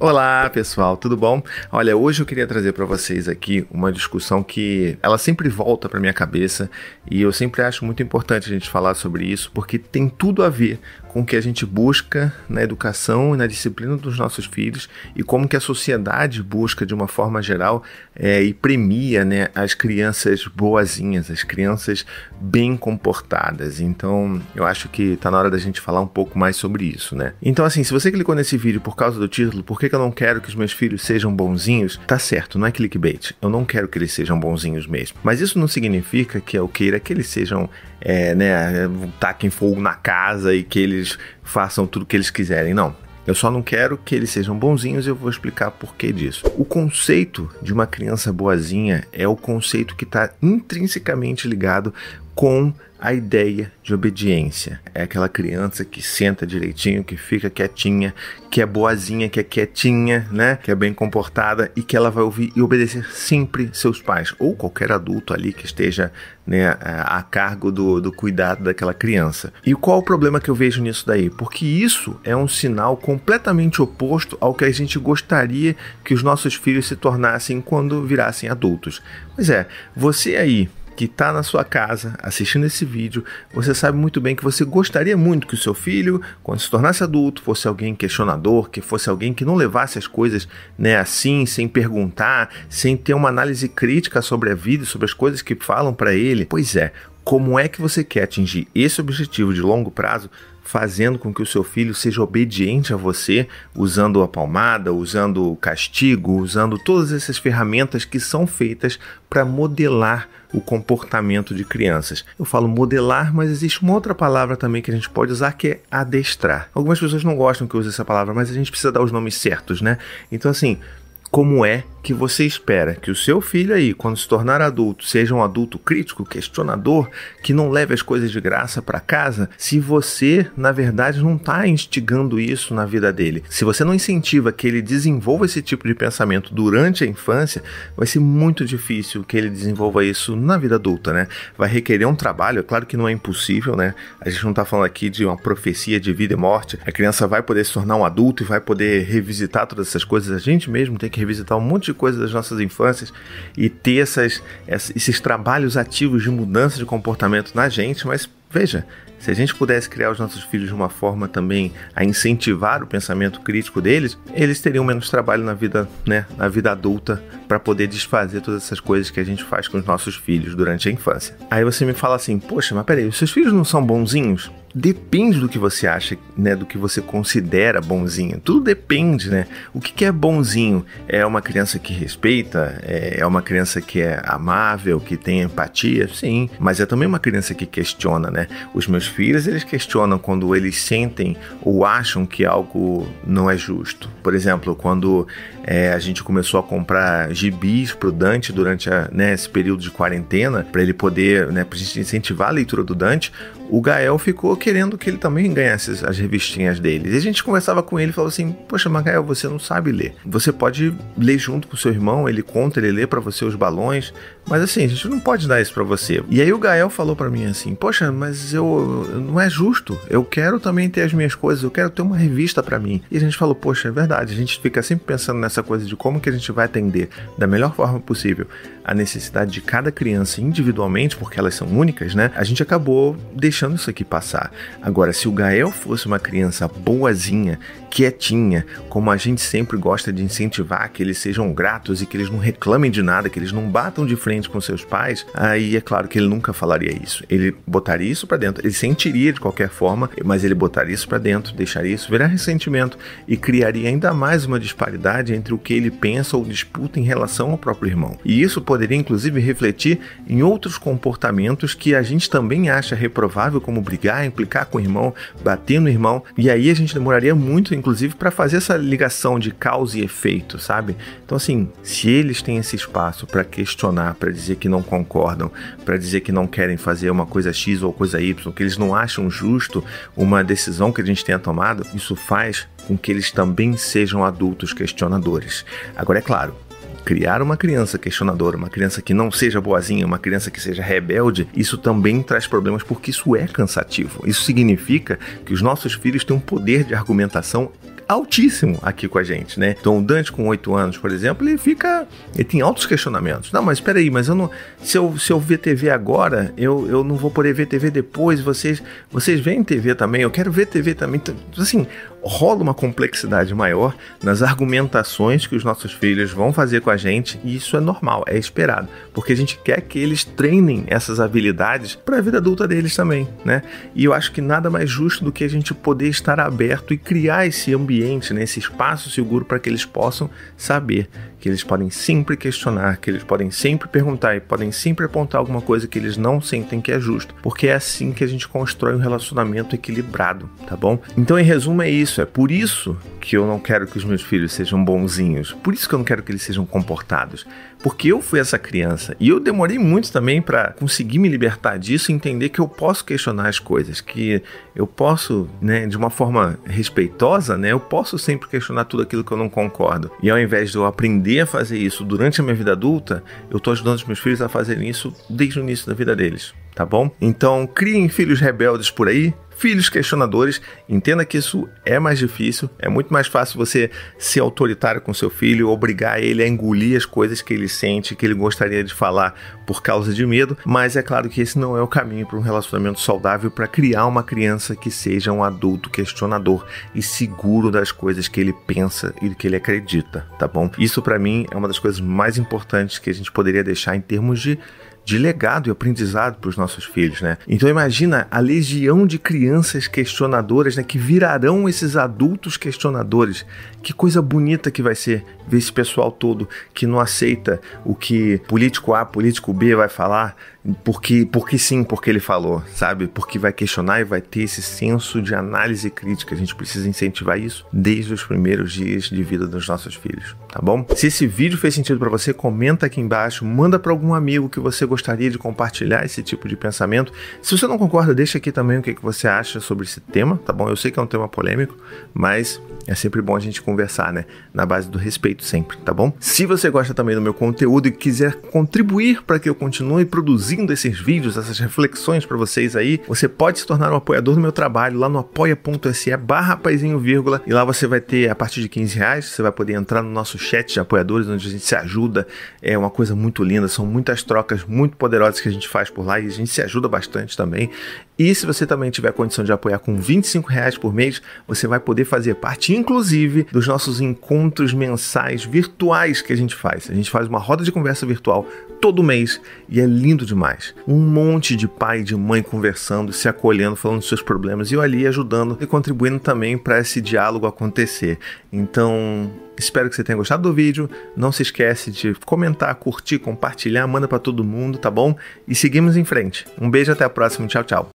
Olá, pessoal, tudo bom? Olha, hoje eu queria trazer para vocês aqui uma discussão que ela sempre volta para minha cabeça e eu sempre acho muito importante a gente falar sobre isso porque tem tudo a ver com o que a gente busca na educação e na disciplina dos nossos filhos e como que a sociedade busca de uma forma geral é, e premia né, as crianças boazinhas, as crianças bem comportadas. Então, eu acho que está na hora da gente falar um pouco mais sobre isso, né? Então, assim, se você clicou nesse vídeo por causa do título, por que, que eu não quero que os meus filhos sejam bonzinhos? Tá certo, não é clickbait. Eu não quero que eles sejam bonzinhos mesmo. Mas isso não significa que eu queira que eles sejam, é, né, taquem fogo na casa e que eles façam tudo o que eles quiserem. Não. Eu só não quero que eles sejam bonzinhos e eu vou explicar por que disso. O conceito de uma criança boazinha é o conceito que está intrinsecamente ligado com a ideia de obediência. É aquela criança que senta direitinho, que fica quietinha, que é boazinha, que é quietinha, né? Que é bem comportada e que ela vai ouvir e obedecer sempre seus pais ou qualquer adulto ali que esteja né, a cargo do, do cuidado daquela criança. E qual o problema que eu vejo nisso daí? Porque isso é um sinal completamente oposto ao que a gente gostaria que os nossos filhos se tornassem quando virassem adultos. Pois é, você aí que está na sua casa assistindo esse vídeo, você sabe muito bem que você gostaria muito que o seu filho, quando se tornasse adulto, fosse alguém questionador, que fosse alguém que não levasse as coisas né, assim, sem perguntar, sem ter uma análise crítica sobre a vida, sobre as coisas que falam para ele. Pois é, como é que você quer atingir esse objetivo de longo prazo fazendo com que o seu filho seja obediente a você, usando a palmada, usando o castigo, usando todas essas ferramentas que são feitas para modelar o comportamento de crianças. Eu falo modelar, mas existe uma outra palavra também que a gente pode usar que é adestrar. Algumas pessoas não gostam que eu use essa palavra, mas a gente precisa dar os nomes certos, né? Então assim, como é que você espera que o seu filho aí, quando se tornar adulto, seja um adulto crítico, questionador, que não leve as coisas de graça para casa, se você, na verdade, não está instigando isso na vida dele? Se você não incentiva que ele desenvolva esse tipo de pensamento durante a infância, vai ser muito difícil que ele desenvolva isso na vida adulta, né? Vai requerer um trabalho, é claro que não é impossível, né? A gente não está falando aqui de uma profecia de vida e morte. A criança vai poder se tornar um adulto e vai poder revisitar todas essas coisas. A gente mesmo tem que revisitar um monte de coisas das nossas infâncias e ter essas, esses trabalhos ativos de mudança de comportamento na gente, mas veja, se a gente pudesse criar os nossos filhos de uma forma também a incentivar o pensamento crítico deles, eles teriam menos trabalho na vida, né, na vida adulta para poder desfazer todas essas coisas que a gente faz com os nossos filhos durante a infância. Aí você me fala assim: "Poxa, mas peraí, os seus filhos não são bonzinhos?" Depende do que você acha, né? Do que você considera bonzinho. Tudo depende, né? O que, que é bonzinho? É uma criança que respeita? É uma criança que é amável, que tem empatia? Sim, mas é também uma criança que questiona, né? Os meus filhos, eles questionam quando eles sentem ou acham que algo não é justo. Por exemplo, quando é, a gente começou a comprar gibis pro Dante durante a, né, esse período de quarentena, para ele poder, né, pra gente incentivar a leitura do Dante, o Gael ficou querendo que ele também ganhasse as revistinhas dele. E a gente conversava com ele e falou assim: Poxa, mas Gael, você não sabe ler. Você pode ler junto com seu irmão, ele conta, ele lê para você os balões, mas assim, a gente não pode dar isso para você. E aí o Gael falou para mim assim: Poxa, mas eu não é justo. Eu quero também ter as minhas coisas, eu quero ter uma revista para mim. E a gente falou: Poxa, é verdade. A gente fica sempre pensando nessa coisa de como que a gente vai atender da melhor forma possível a necessidade de cada criança individualmente, porque elas são únicas, né? A gente acabou deixando isso aqui passar. Agora, se o Gael fosse uma criança boazinha, quietinha, como a gente sempre gosta de incentivar que eles sejam gratos e que eles não reclamem de nada, que eles não batam de frente com seus pais, aí é claro que ele nunca falaria isso. Ele botaria isso para dentro, ele sentiria de qualquer forma, mas ele botaria isso para dentro, deixaria isso virar ressentimento e criaria ainda mais uma disparidade entre o que ele pensa ou disputa em relação ao próprio irmão. E isso poderia inclusive refletir em outros comportamentos que a gente também acha reprovável, como brigar, implicar com o irmão, bater no irmão, e aí a gente demoraria muito inclusive, para fazer essa ligação de causa e efeito, sabe? Então, assim, se eles têm esse espaço para questionar, para dizer que não concordam, para dizer que não querem fazer uma coisa X ou coisa Y, que eles não acham justo uma decisão que a gente tenha tomado, isso faz com que eles também sejam adultos questionadores. Agora, é claro, criar uma criança questionadora, uma criança que não seja boazinha, uma criança que seja rebelde, isso também traz problemas porque isso é cansativo. Isso significa que os nossos filhos têm um poder de argumentação altíssimo aqui com a gente, né? Então o Dante com 8 anos, por exemplo, ele fica. Ele tem altos questionamentos. Não, mas espera aí, mas eu não. Se eu, se eu ver TV agora, eu, eu não vou poder ver TV depois. Vocês, vocês veem TV também, eu quero ver TV também. Então, assim, rola uma complexidade maior nas argumentações que os nossos filhos vão fazer com a gente, e isso é normal, é esperado, porque a gente quer que eles treinem essas habilidades para a vida adulta deles também, né? E eu acho que nada mais justo do que a gente poder estar aberto e criar esse ambiente, né, esse espaço seguro para que eles possam saber que eles podem sempre questionar, que eles podem sempre perguntar e podem sempre apontar alguma coisa que eles não sentem que é justo, porque é assim que a gente constrói um relacionamento equilibrado, tá bom? Então, em resumo, é isso. É por isso que eu não quero que os meus filhos sejam bonzinhos, por isso que eu não quero que eles sejam comportados, porque eu fui essa criança e eu demorei muito também para conseguir me libertar disso e entender que eu posso questionar as coisas, que eu posso, né, de uma forma respeitosa, né, eu posso sempre questionar tudo aquilo que eu não concordo. E ao invés de eu aprender a fazer isso durante a minha vida adulta, eu estou ajudando os meus filhos a fazerem isso desde o início da vida deles, tá bom? Então, criem filhos rebeldes por aí, filhos questionadores. Entenda que isso é mais difícil, é muito mais fácil você ser autoritário com seu filho, obrigar ele a engolir as coisas que ele sente, que ele gostaria de falar por causa de medo, mas é claro que esse não é o caminho para um relacionamento saudável para criar uma criança que seja um adulto questionador e seguro das coisas que ele pensa e que ele acredita, tá bom? Isso para mim é uma das coisas mais importantes que a gente poderia deixar em termos de de legado e aprendizado para os nossos filhos, né? Então imagina a legião de crianças questionadoras, né, que virarão esses adultos questionadores. Que coisa bonita que vai ser ver esse pessoal todo que não aceita o que político A, político B vai falar, porque, porque sim, porque ele falou, sabe? Porque vai questionar e vai ter esse senso de análise crítica. A gente precisa incentivar isso desde os primeiros dias de vida dos nossos filhos, tá bom? Se esse vídeo fez sentido para você, comenta aqui embaixo, manda para algum amigo que você gostaria de compartilhar esse tipo de pensamento. Se você não concorda, deixa aqui também o que, que você acha sobre esse tema, tá bom? Eu sei que é um tema polêmico, mas é sempre bom a gente conversar, né? Na base do respeito sempre, tá bom? Se você gosta também do meu conteúdo e quiser contribuir para que eu continue produzindo esses vídeos, essas reflexões para vocês aí, você pode se tornar um apoiador do meu trabalho lá no apoia.se barra paizinho vírgula e lá você vai ter a partir de 15 reais, você vai poder entrar no nosso chat de apoiadores onde a gente se ajuda, é uma coisa muito linda, são muitas trocas muito poderosas que a gente faz por lá e a gente se ajuda bastante também. E se você também tiver condição de apoiar com 25 reais por mês, você vai poder fazer parte, inclusive, dos nossos encontros mensais virtuais que a gente faz. A gente faz uma roda de conversa virtual todo mês e é lindo demais. Um monte de pai e de mãe conversando, se acolhendo, falando dos seus problemas e eu ali ajudando e contribuindo também para esse diálogo acontecer. Então, Espero que você tenha gostado do vídeo. Não se esquece de comentar, curtir, compartilhar, manda para todo mundo, tá bom? E seguimos em frente. Um beijo até a próxima. Tchau, tchau.